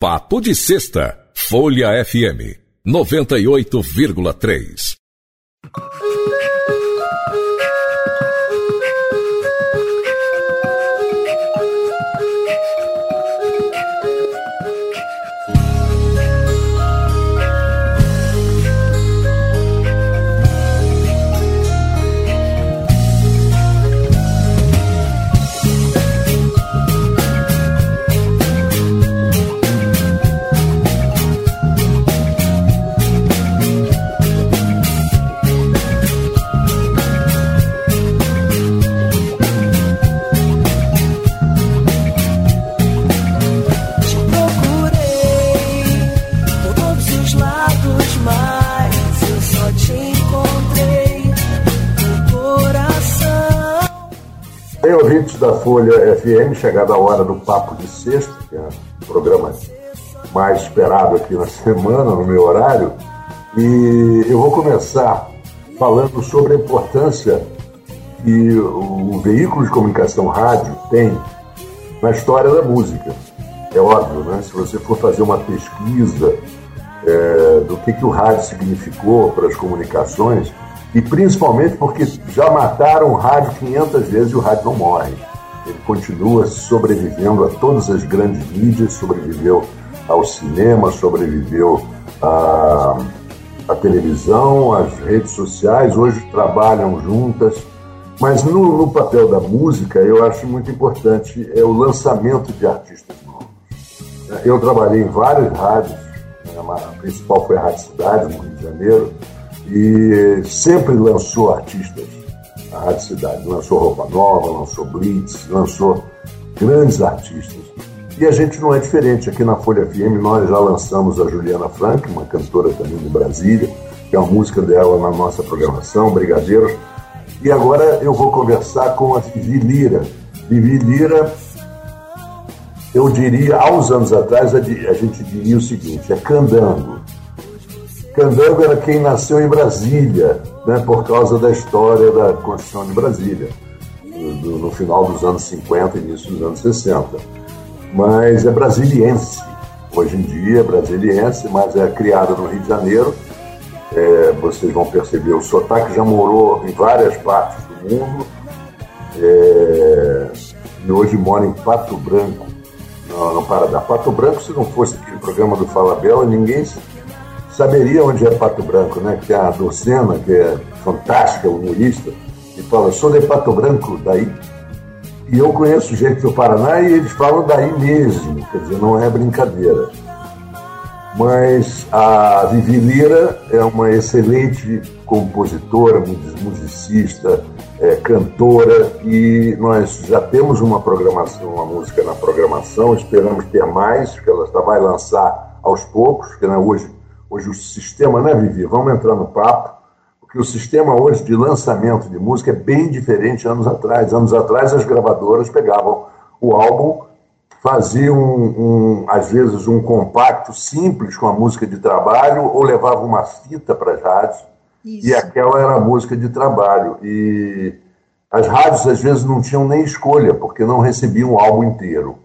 Papo de Sexta, Folha FM 98,3. Ouvintes da Folha FM, chegada a hora do Papo de Sexta, que é o programa mais esperado aqui na semana, no meu horário, e eu vou começar falando sobre a importância que o veículo de comunicação rádio tem na história da música. É óbvio, né? Se você for fazer uma pesquisa é, do que, que o rádio significou para as comunicações, e principalmente porque já mataram o rádio 500 vezes e o rádio não morre. Ele continua sobrevivendo a todas as grandes mídias, sobreviveu ao cinema, sobreviveu à, à televisão, às redes sociais, hoje trabalham juntas. Mas no, no, papel da música, eu acho muito importante é o lançamento de artistas novos. Eu trabalhei em várias rádios, a principal foi a Rádio Cidade, no Rio de Janeiro, e sempre lançou artistas. A Rádio Cidade lançou Roupa Nova, lançou Blitz, lançou grandes artistas. E a gente não é diferente. Aqui na Folha FM nós já lançamos a Juliana Frank, uma cantora também de Brasília, que é a música dela na nossa programação, Brigadeiros. E agora eu vou conversar com a Vivi Lira. Vivi Lira, eu diria, há uns anos atrás, a gente diria o seguinte: é candango. Candango era quem nasceu em Brasília, né, por causa da história da Constituição de Brasília, no, final dos anos 50 início dos anos 60. Mas é brasiliense. Hoje em dia é brasiliense, mas é criada no Rio de Janeiro. É, vocês vão perceber, o sotaque já morou em várias partes do mundo. É, e hoje mora em Pato Branco, Paraná. Pato Branco, se não fosse aquele programa do Fala Bela, ninguém saberia onde é Pato Branco, né? Que é a Docena, que é fantástica, humorista, e fala, sou de Pato Branco, daí. E eu conheço gente do Paraná e eles falam daí mesmo, quer dizer, não é brincadeira. Mas a Vivi Lira é uma excelente compositora, musicista, é, cantora, e nós já temos uma programação, uma música na programação, esperamos ter mais, que ela vai lançar aos poucos, que né, hoje Hoje o sistema, né, Vivi? Vamos entrar no papo, porque o sistema hoje de lançamento de música é bem diferente anos atrás. Anos atrás as gravadoras pegavam o álbum, faziam, um, um, às vezes, um compacto simples com a música de trabalho ou levavam uma fita para as rádios Isso. e aquela era a música de trabalho. E as rádios, às vezes, não tinham nem escolha, porque não recebiam o álbum inteiro.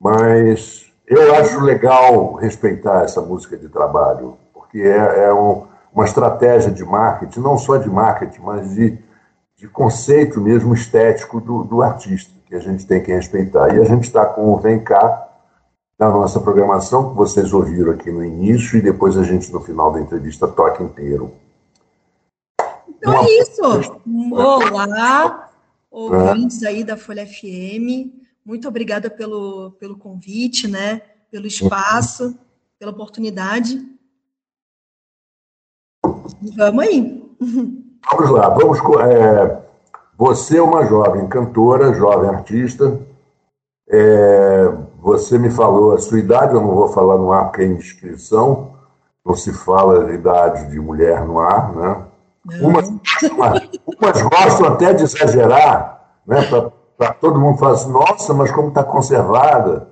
Mas eu acho legal respeitar essa música de trabalho, porque é, é um, uma estratégia de marketing, não só de marketing, mas de, de conceito mesmo estético do, do, artista, que a gente tem que respeitar. E a gente está com o Vem Cá na nossa programação, que vocês ouviram aqui no início, e depois a gente, no final da entrevista, toca inteiro. Então uma... é isso. Olá, ouvintes aí da Folha FM. Muito obrigada pelo, pelo convite, né? Pelo espaço, pela oportunidade. Vamos aí. Vamos lá, vamos. É, você é uma jovem cantora, jovem artista. É, você me falou a sua idade, eu não vou falar no ar porque é indiscrição. Não se fala de idade de mulher no ar, né? Umas, umas gostam até de exagerar, né? Para todo mundo falar assim, nossa, mas como está conservada.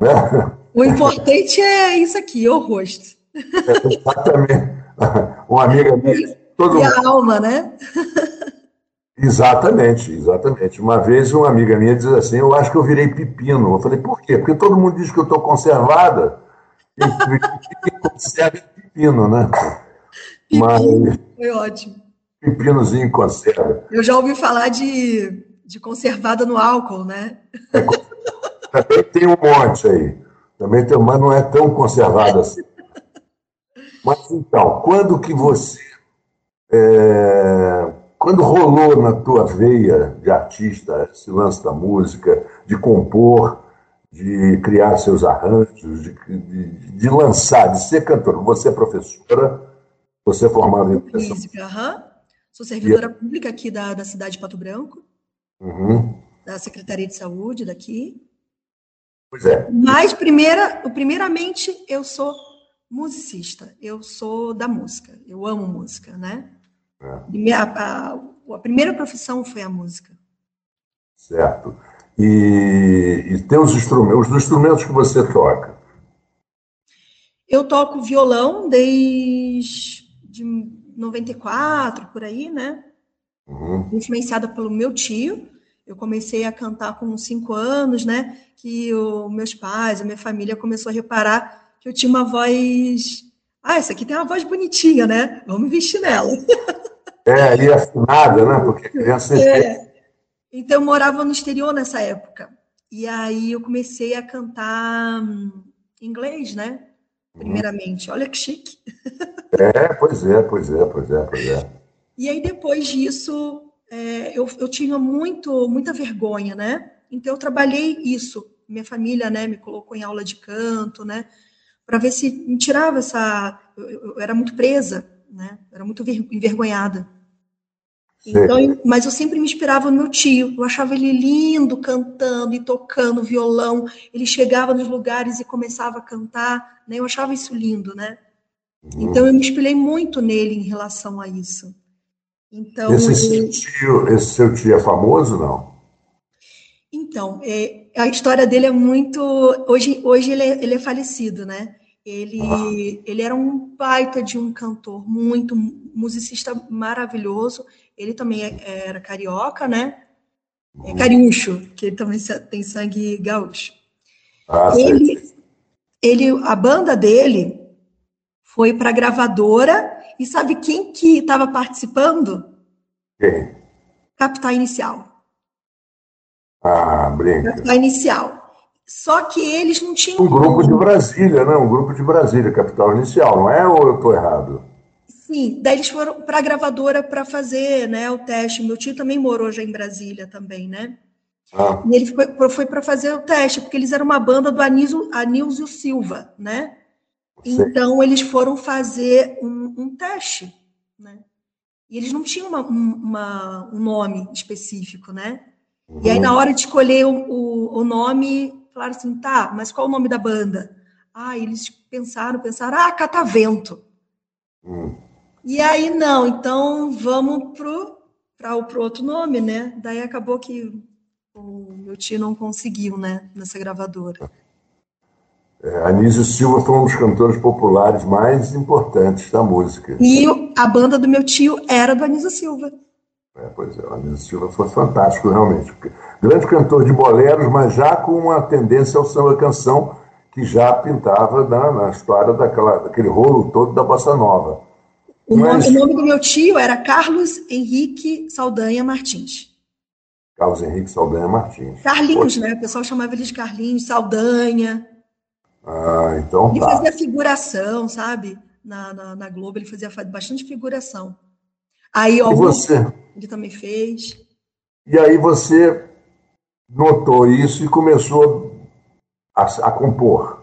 Né? O importante é isso aqui, o rosto. É, exatamente. Uma amiga minha. Todo e mundo... a alma, né? Exatamente, exatamente. Uma vez uma amiga minha diz assim, eu acho que eu virei pepino. Eu falei, por quê? Porque todo mundo diz que eu estou conservada. E quem conserva é pepino, né? Pepino, Mas, foi ótimo. Pepinozinho conserva. Eu já ouvi falar de, de conservada no álcool, né? É, também tem um monte aí. Também tem, mas não é tão conservada assim. Mas então, quando que você... É, quando rolou na tua veia de artista esse lance da música, de compor, de criar seus arranjos, de, de, de lançar, de ser cantora, você é professora, você é formada em educação. Física, uhum. Sou servidora e... pública aqui da, da cidade de Pato Branco, uhum. da Secretaria de Saúde daqui. Pois é. Mas, primeira, primeiramente, eu sou musicista, eu sou da música, eu amo música, né? É. A, a, a, primeira profissão foi a música. Certo. E, e tem os instrumentos, os instrumentos que você toca? Eu toco violão desde 94, por aí, né? Uhum. Influenciada pelo meu tio. Eu comecei a cantar com cinco anos, né? Que os meus pais, a minha família começou a reparar que eu tinha uma voz. Ah, essa aqui tem uma voz bonitinha, né? Vamos investir nela. É, ali afinada, né? Porque a criança. É. Então, eu morava no exterior nessa época. E aí eu comecei a cantar hum, inglês, né? Primeiramente. Olha que chique. É, pois é, pois é, pois é, pois é. E aí, depois disso, é, eu, eu tinha muito, muita vergonha, né? Então, eu trabalhei isso. Minha família, né, me colocou em aula de canto, né? Para ver se me tirava essa. Eu, eu, era muito presa né? Era muito envergonhada. Então, mas eu sempre me inspirava no meu tio. Eu achava ele lindo cantando e tocando violão. Ele chegava nos lugares e começava a cantar. Né? Eu achava isso lindo, né? Uhum. Então eu me inspirei muito nele em relação a isso. Então esse seu tio, esse seu tio é famoso, não? Então é, a história dele é muito. Hoje, hoje ele é, ele é falecido, né? Ele, ele era um baita de um cantor, muito musicista maravilhoso. Ele também é, era carioca, né? É uhum. cariúcho, que ele também tem sangue gaúcho. Ah, ele, ele, a banda dele foi para a gravadora e sabe quem que estava participando? Quem? Capital Inicial. Ah, brinca. Capital Inicial. Só que eles não tinham. Um grupo de Brasília, né? Um grupo de Brasília, capital inicial, não é? Ou eu estou errado? Sim, daí eles foram para a gravadora para fazer né, o teste. Meu tio também morou já em Brasília também, né? Ah. E ele foi para fazer o teste, porque eles eram uma banda do Anísio, Anísio Silva, né? Então eles foram fazer um, um, teste, né? E eles não tinham uma, uma, um nome específico, né? Uhum. E aí, uhum. na hora de escolher o, o, o nome, falaram assim, tá, mas qual o nome da banda? Ah, eles pensaram, pensaram, ah, Catavento. Hum. E aí, não, então vamos para o outro nome, né? Daí acabou que o meu tio não conseguiu, né, nessa gravadora. É, Anísio Silva foi um dos cantores populares mais importantes da música. E a banda do meu tio era do Anísio Silva. É, pois é, o Anísio Silva foi fantástico, realmente. Grande cantor de boleros, mas já com uma tendência ao samba-canção que já pintava na, na história daquela, daquele rolo todo da Bossa Nova. O, mas... nome, o nome do meu tio era Carlos Henrique Saldanha Martins. Carlos Henrique Saldanha Martins. Carlinhos, Poxa. né? O pessoal chamava ele de Carlinhos, Saldanha. Ah, então ele tá. Fazia figuração, sabe? Na, na, na Globo ele fazia bastante figuração. Aí, ó, e você? Ele também fez. E aí você notou isso e começou a, a compor.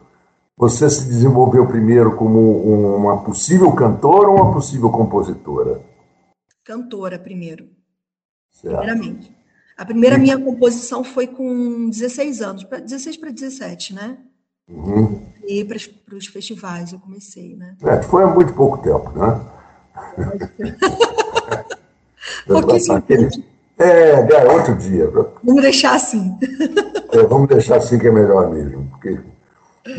Você se desenvolveu primeiro como uma possível cantora ou uma possível compositora? Cantora primeiro. Certo. Primeiramente. A primeira minha composição foi com 16 anos, 16 para 17, né? Uhum. E para os festivais eu comecei, né? É, foi há muito pouco tempo, né? Tempo. É, é, outro dia. Vamos deixar assim. É, vamos deixar assim que é melhor mesmo. Porque...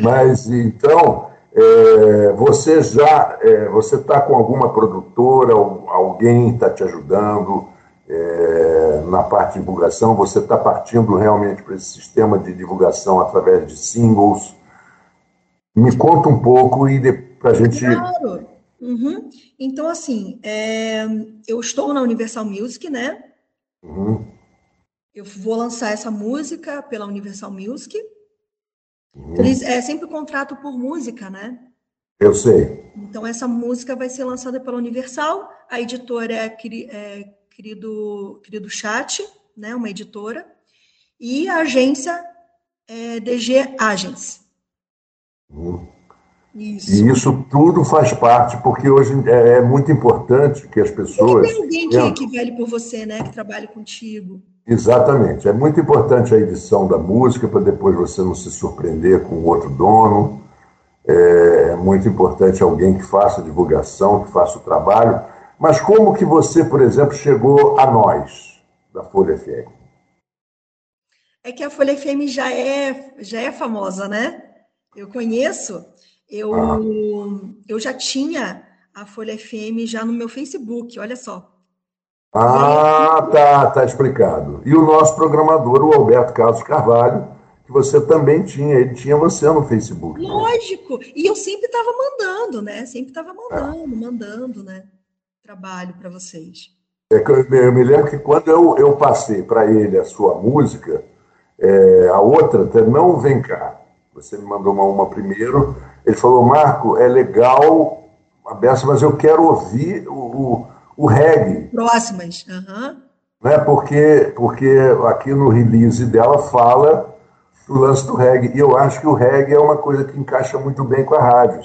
Mas então, é, você já é, você está com alguma produtora, alguém está te ajudando? É, na parte de divulgação, você está partindo realmente para esse sistema de divulgação através de singles. Me conta um pouco e para a gente. Claro. Uhum. Então, assim, é, eu estou na Universal Music, né? Uhum. Eu vou lançar essa música pela Universal Music. Uhum. Eles, é sempre contrato por música, né? Eu sei. Então, essa música vai ser lançada pela Universal. A editora é, é querido, querido Chat, né? Uma editora. E a agência é DG Agents. Uhum. Isso. E isso tudo faz parte, porque hoje é, é muito importante que as pessoas. tem alguém que, que vele por você, né? Que trabalhe contigo. Exatamente. É muito importante a edição da música para depois você não se surpreender com outro dono. É muito importante alguém que faça a divulgação, que faça o trabalho. Mas como que você, por exemplo, chegou a nós, da Folha FM? É que a Folha FM já é, já é famosa, né? Eu conheço. Eu, ah. eu já tinha a Folha FM já no meu Facebook, olha só. Ah, tá, tá explicado. E o nosso programador, o Alberto Carlos Carvalho, que você também tinha, ele tinha você no Facebook. Né? Lógico, né? e eu sempre estava mandando, né? Sempre estava mandando, é. mandando, né? Trabalho para vocês. É que eu, eu, me lembro que quando eu, eu passei para ele a sua música, é, a outra, não vem cá. Você me mandou uma, uma primeiro. Ele falou, Marco, é legal a beça, mas eu quero ouvir o, o o reggae. Próximas. Uhum. Né? Porque, porque aqui no release dela fala o lance do reggae. E eu acho que o reggae é uma coisa que encaixa muito bem com a rádio.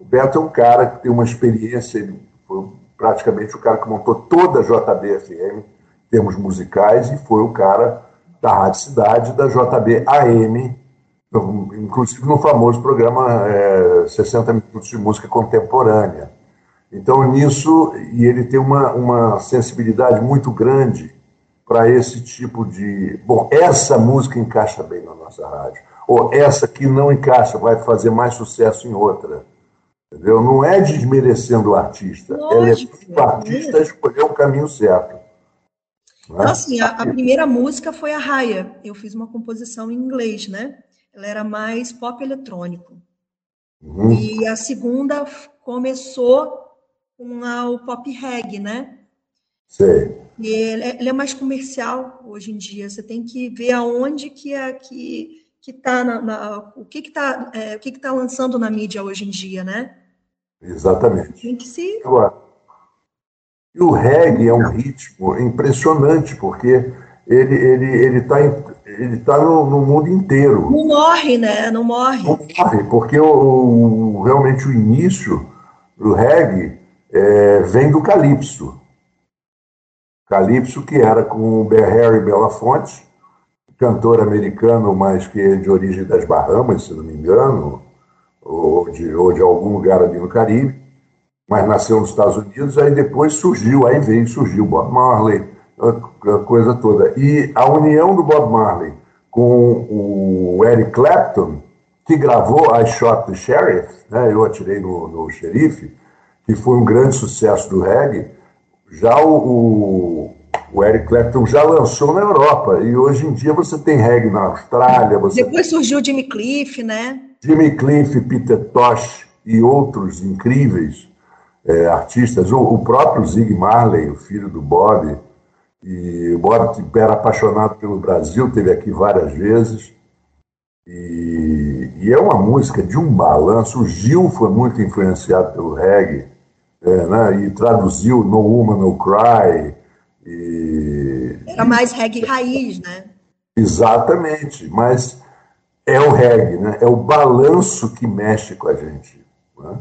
O Beto é um cara que tem uma experiência, ele foi praticamente o cara que montou toda a JB-FM, em termos musicais, e foi o cara da Rádio Cidade, da JB AM, inclusive no famoso programa é, 60 Minutos de Música Contemporânea. Então, nisso, e ele tem uma, uma sensibilidade muito grande para esse tipo de. Bom, essa música encaixa bem na nossa rádio, ou essa que não encaixa, vai fazer mais sucesso em outra. Entendeu? Não é desmerecendo o artista, Lógico, é o artista escolher o caminho certo. Né? Então, assim, a, a, primeira música foi a Raya. Eu fiz uma composição em inglês, né? Ela era mais pop eletrônico. Uhum. E a segunda começou com a, o pop reggae, né? Sei. E ele, é, ele, é mais comercial hoje em dia. Você tem que ver aonde que é que que tá na, na o que que tá é, o que que tá lançando na mídia hoje em dia, né? Exatamente. Tem que se Agora, e o reggae é um ritmo impressionante porque ele ele ele está ele tá no, no, mundo inteiro. Não morre, né? Não morre. Não morre porque o, o realmente o início do reggae é, vem do Calypso. Calypso, que era com o Harry Belafonte, cantor americano, mas que é de origem das Bahamas, se não me engano, ou de, ou de algum lugar ali no Caribe, mas nasceu nos Estados Unidos, aí depois surgiu, aí veio, surgiu Bob Marley, a coisa toda. E a união do Bob Marley com o Eric Clapton, que gravou I Shot the Sheriff, né, eu atirei no, no xerife, que foi um grande sucesso do reggae, já o, o, Eric Clapton já lançou na Europa. E hoje em dia você tem reggae na Austrália. Você... Depois surgiu Jimmy Cliff, né? Jimmy Cliff, Peter Tosh e outros incríveis é, artistas. O, o, próprio Zig Marley, o filho do Bob. E o Bob era apaixonado pelo Brasil, teve aqui várias vezes. E, e, é uma música de um balanço. O Gil foi muito influenciado pelo reggae é, né, e traduziu No Woman, No Cry. E... Era mais reggae raiz, né? Exatamente, mas é o reggae, né? é o balanço que mexe com a gente. Né?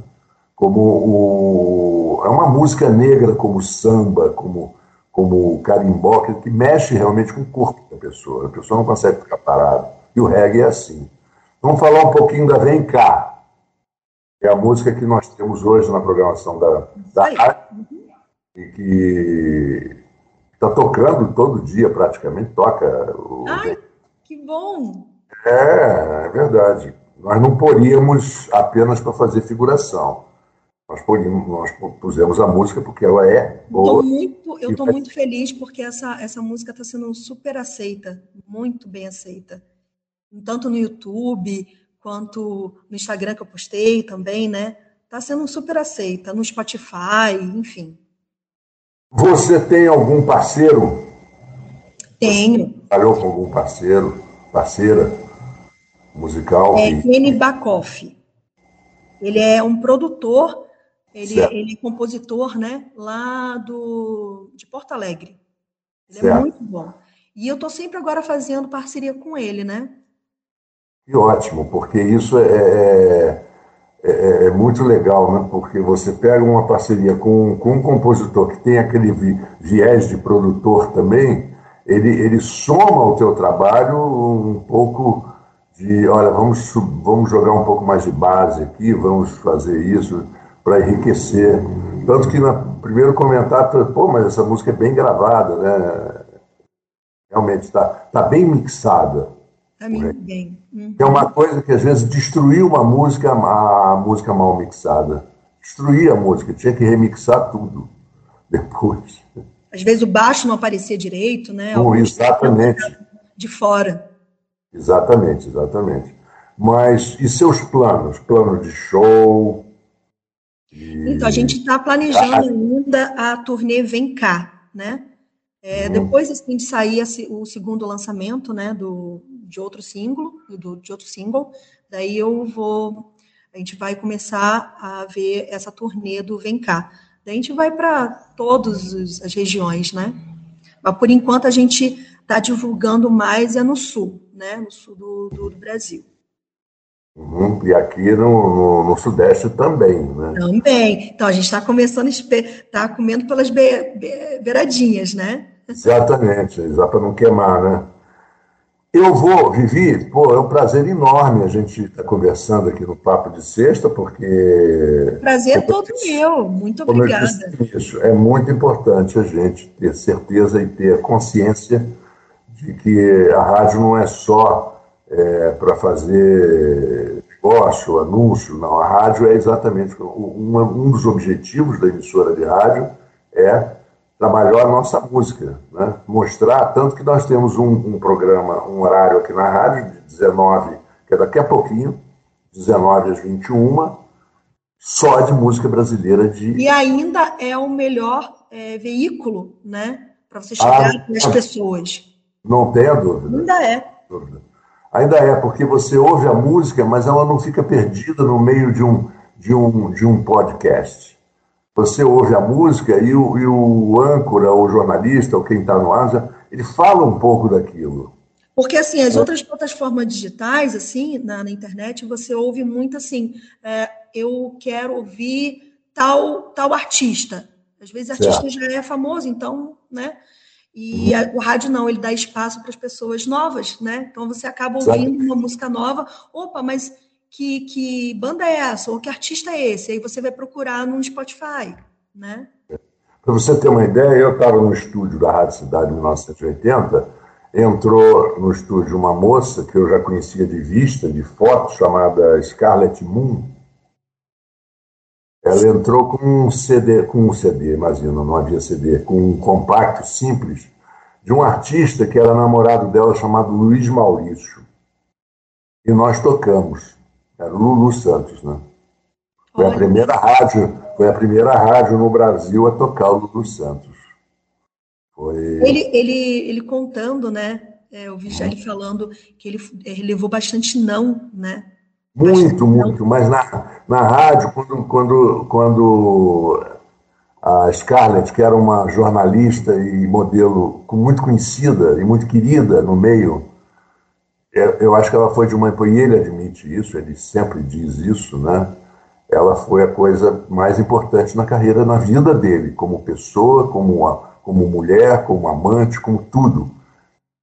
Como o, é uma música negra como samba, como, como o carimbó, que, que mexe realmente com o corpo da pessoa. A pessoa não consegue ficar parada. E o reggae é assim. Vamos falar um pouquinho da Vem Cá é a música que nós temos hoje na programação da, da rádio e que está tocando todo dia praticamente, toca. O... Ai, que bom! É, é verdade. Nós não poríamos apenas para fazer figuração. Nós, nós pusemos a música porque ela é boa. Tô muito, eu estou muito feliz porque essa, essa música está sendo super aceita, muito bem aceita. Tanto no YouTube, quanto no Instagram que eu postei também, né? Está sendo super aceita, no Spotify, enfim. Você tem algum parceiro? Tenho. Você trabalhou com algum parceiro, parceira musical? É Kenny Bakoff. Ele é um produtor, ele, ele é compositor, né? Lá do, de Porto Alegre. Ele é certo. é muito bom. E eu estou sempre agora fazendo parceria com ele, né? Que ótimo, porque isso é, é, é, é, muito legal, né? Porque você pega uma parceria com, com um compositor que tem aquele viés de produtor também, ele, ele soma ao teu trabalho um pouco de, olha, vamos, vamos jogar um pouco mais de base aqui, vamos fazer isso para enriquecer. Tanto que no primeiro comentário, pô, mas essa música é bem gravada, né? Realmente está tá bem mixada. Está muito bem. Uhum. É uma coisa que às vezes destruiu uma música, a música mal mixada. Destruía a música, tinha que remixar tudo depois. Às vezes o baixo não aparecia direito, né? Não, exatamente. De fora. Exatamente, exatamente. Mas e seus planos? Plano de show? Então, a gente está planejando ainda a turnê Vem Cá, né? É, hum. Depois assim, de sair o segundo lançamento, né, do, de outro single, do, de outro single, daí eu vou, a gente vai começar a ver essa turnê do Vem Cá. Daí a gente vai para todas as regiões, né? Mas por enquanto a gente está divulgando mais é no sul, né? No sul do, do, do Brasil. Uhum, e aqui no, no, no, Sudeste também, né? Também. Então, a gente está começando a está comendo pelas be, be, beiradinhas, né? Exatamente, já para não queimar, né? Eu vou, Vivi, pô, é um prazer enorme a gente estar tá conversando aqui no Papo de Sexta, porque. Prazer é todo meu, muito obrigada. Isso, é muito importante a gente ter certeza e ter consciência de que a rádio não é só é, para fazer negócio, anúncio, não. A rádio é exatamente um, um dos objetivos da emissora de rádio é trabalhar a nossa música, né? mostrar, tanto que nós temos um, um, programa, um horário aqui na rádio, de 19, que é daqui a pouquinho, 19 às 21, só de música brasileira. De... E ainda é o melhor é, veículo, né, para você chegar ah, nas pessoas. Não tenha dúvida. Ainda é. Ainda é, porque você ouve a música, mas ela não fica perdida no meio de um, de um, de um podcast você ouve a música e o, e o âncora, o jornalista, ou quem está no ar, ele fala um pouco daquilo. Porque, assim, as é. outras plataformas digitais, assim, na, na, internet, você ouve muito assim, é, eu quero ouvir tal, tal artista. Às vezes o artista já é famoso, então, né? E a, o rádio não, ele dá espaço para as pessoas novas, né? Então você acaba ouvindo uma música nova, opa, mas que, que banda é essa, ou que artista é esse, aí você vai procurar no Spotify, né? Para você ter uma ideia, eu estava no estúdio da Rádio Cidade em 1980, entrou no estúdio uma moça que eu já conhecia de vista, de foto, chamada Scarlett Moon. Ela entrou com um CD, com um CD, imagina, não havia CD, com um compacto simples de um artista que era namorado dela chamado Luiz Maurício. E nós tocamos. Era o Lulu Santos, né? Foi Olha. a primeira rádio, foi a primeira rádio no Brasil a tocar o Lulu Santos. Foi... Ele, ele, ele contando, né? É, eu vi já ele falando que ele, ele levou bastante não, né? Muito, muito. Mas na, na rádio, quando, quando, quando a Scarlett, que era uma jornalista e modelo muito conhecida e muito querida no meio, é, eu acho que ela foi de uma. E ele admite isso, ele sempre diz isso, né? Ela foi a coisa mais importante na carreira, na vida dele, como pessoa, como, uma, como mulher, como amante, como tudo.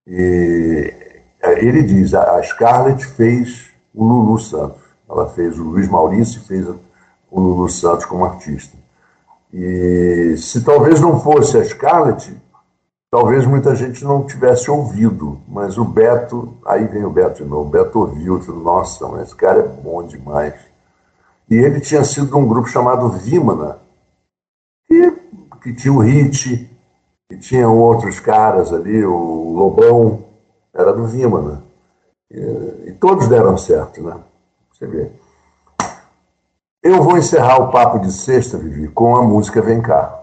E é, ele diz: a Scarlett fez o Lulu Santos. Ela fez o Luiz Maurício e fez o Lulu Santos como artista. E se talvez não fosse a Scarlett, talvez muita gente não tivesse ouvido, mas o Beto, aí vem o Beto de novo, o Beto ouviu, disse, nossa, mas esse cara é bom demais. E ele tinha sido de um grupo chamado Vimana, que, que tinha o Hit, que tinham outros caras ali, o Lobão, era do Vimana. Todos deram certo, né? Você vê. Eu vou encerrar o papo de sexta, Vivi, com a música Vem Cá,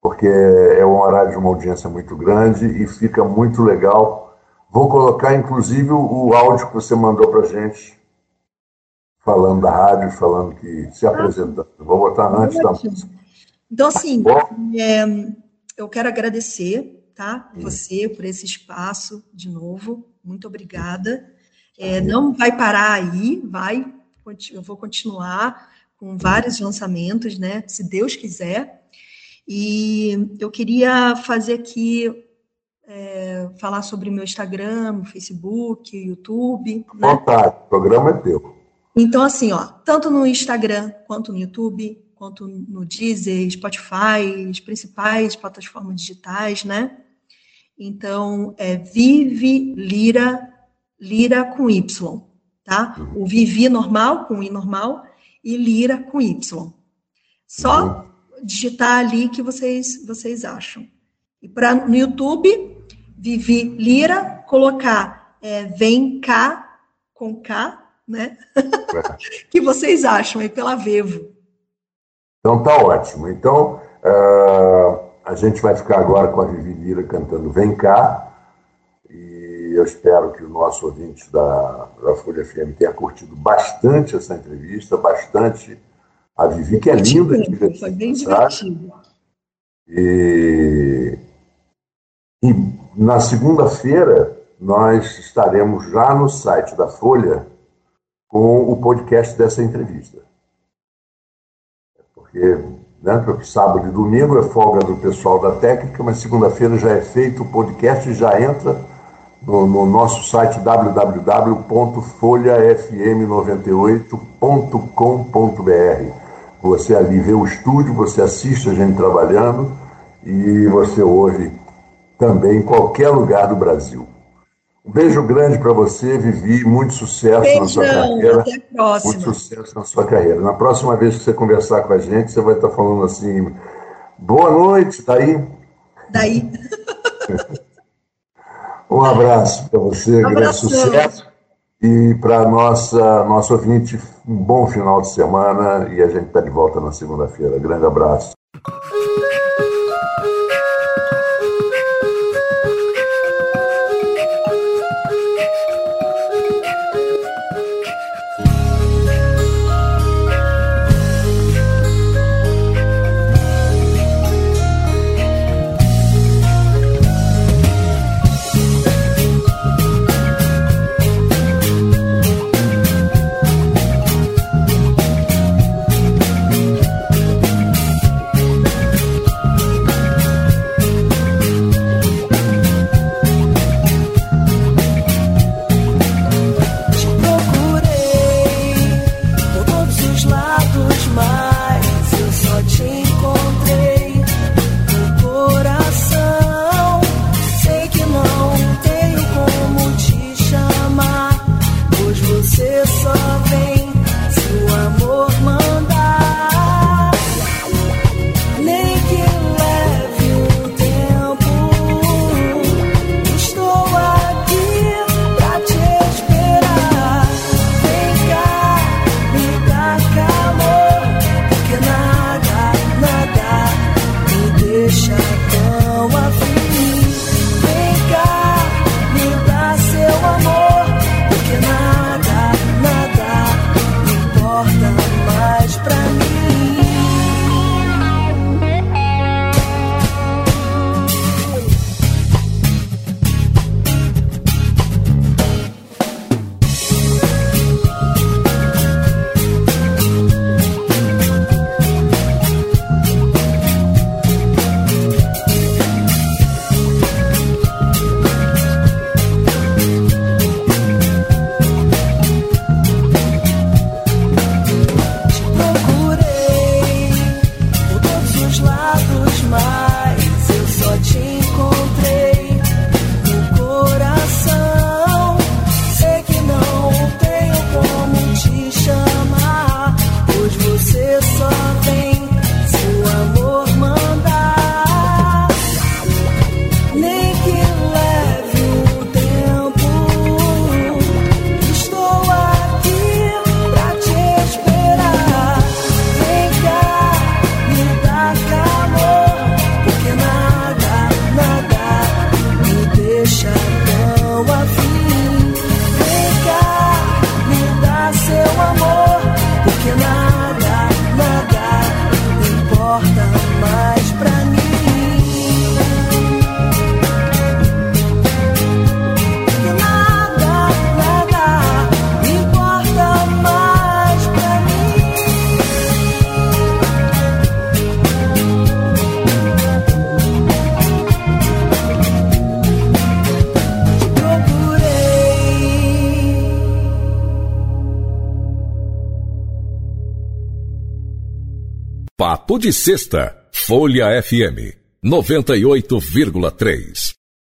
porque é um horário de uma audiência muito grande e fica muito legal. Vou colocar, inclusive, o áudio que você mandou para gente falando da rádio, falando que se apresentando. Vou botar antes da música. Então, assim, tá é, eu quero agradecer, tá? Você por esse espaço de novo. Muito obrigada. É, não vai parar aí, vai. Eu vou continuar com vários lançamentos, né? Se Deus quiser. E eu queria fazer aqui é, falar sobre meu Instagram, Facebook, YouTube. Né? Vontade, o programa é teu. Então, assim, ó, tanto no Instagram quanto no YouTube, quanto no Deezer, Spotify, as principais plataformas digitais, né? Então, é Vive Lira, Lira com Y, tá? O Vivi normal, com I normal, e Lira com Y. Só uhum. digitar ali que vocês, vocês acham. E para no YouTube, Vivi Lira, colocar é, Vem Cá com K, né? que vocês acham aí pela Vevo. Então tá ótimo. Então uh, a gente vai ficar agora com a Vivi Lira cantando Vem Cá. E eu espero que o nosso ouvinte da, da Folha FM tenha curtido bastante essa entrevista, bastante a Vivi, que é linda. Foi bem divertido. E, e na segunda-feira nós estaremos já no site da Folha com o podcast dessa entrevista. Porque né, sábado e domingo é folga do pessoal da técnica, mas segunda-feira já é feito o podcast e já entra no, no nosso site www.folhafm98.com.br. Você ali vê o estúdio, você assiste a gente trabalhando e você ouve também em qualquer lugar do Brasil. Um beijo grande para você, Vivi. Muito sucesso Beijão, na sua carreira. Até a próxima. Muito sucesso na sua carreira. Na próxima vez que você conversar com a gente, você vai estar falando assim: boa noite, daí. Daí. um abraço para você, um grande sucesso. E para nossa nosso ouvinte, um bom final de semana. E a gente está de volta na segunda-feira. Grande abraço. Papo de Sexta, Folha FM 98,3.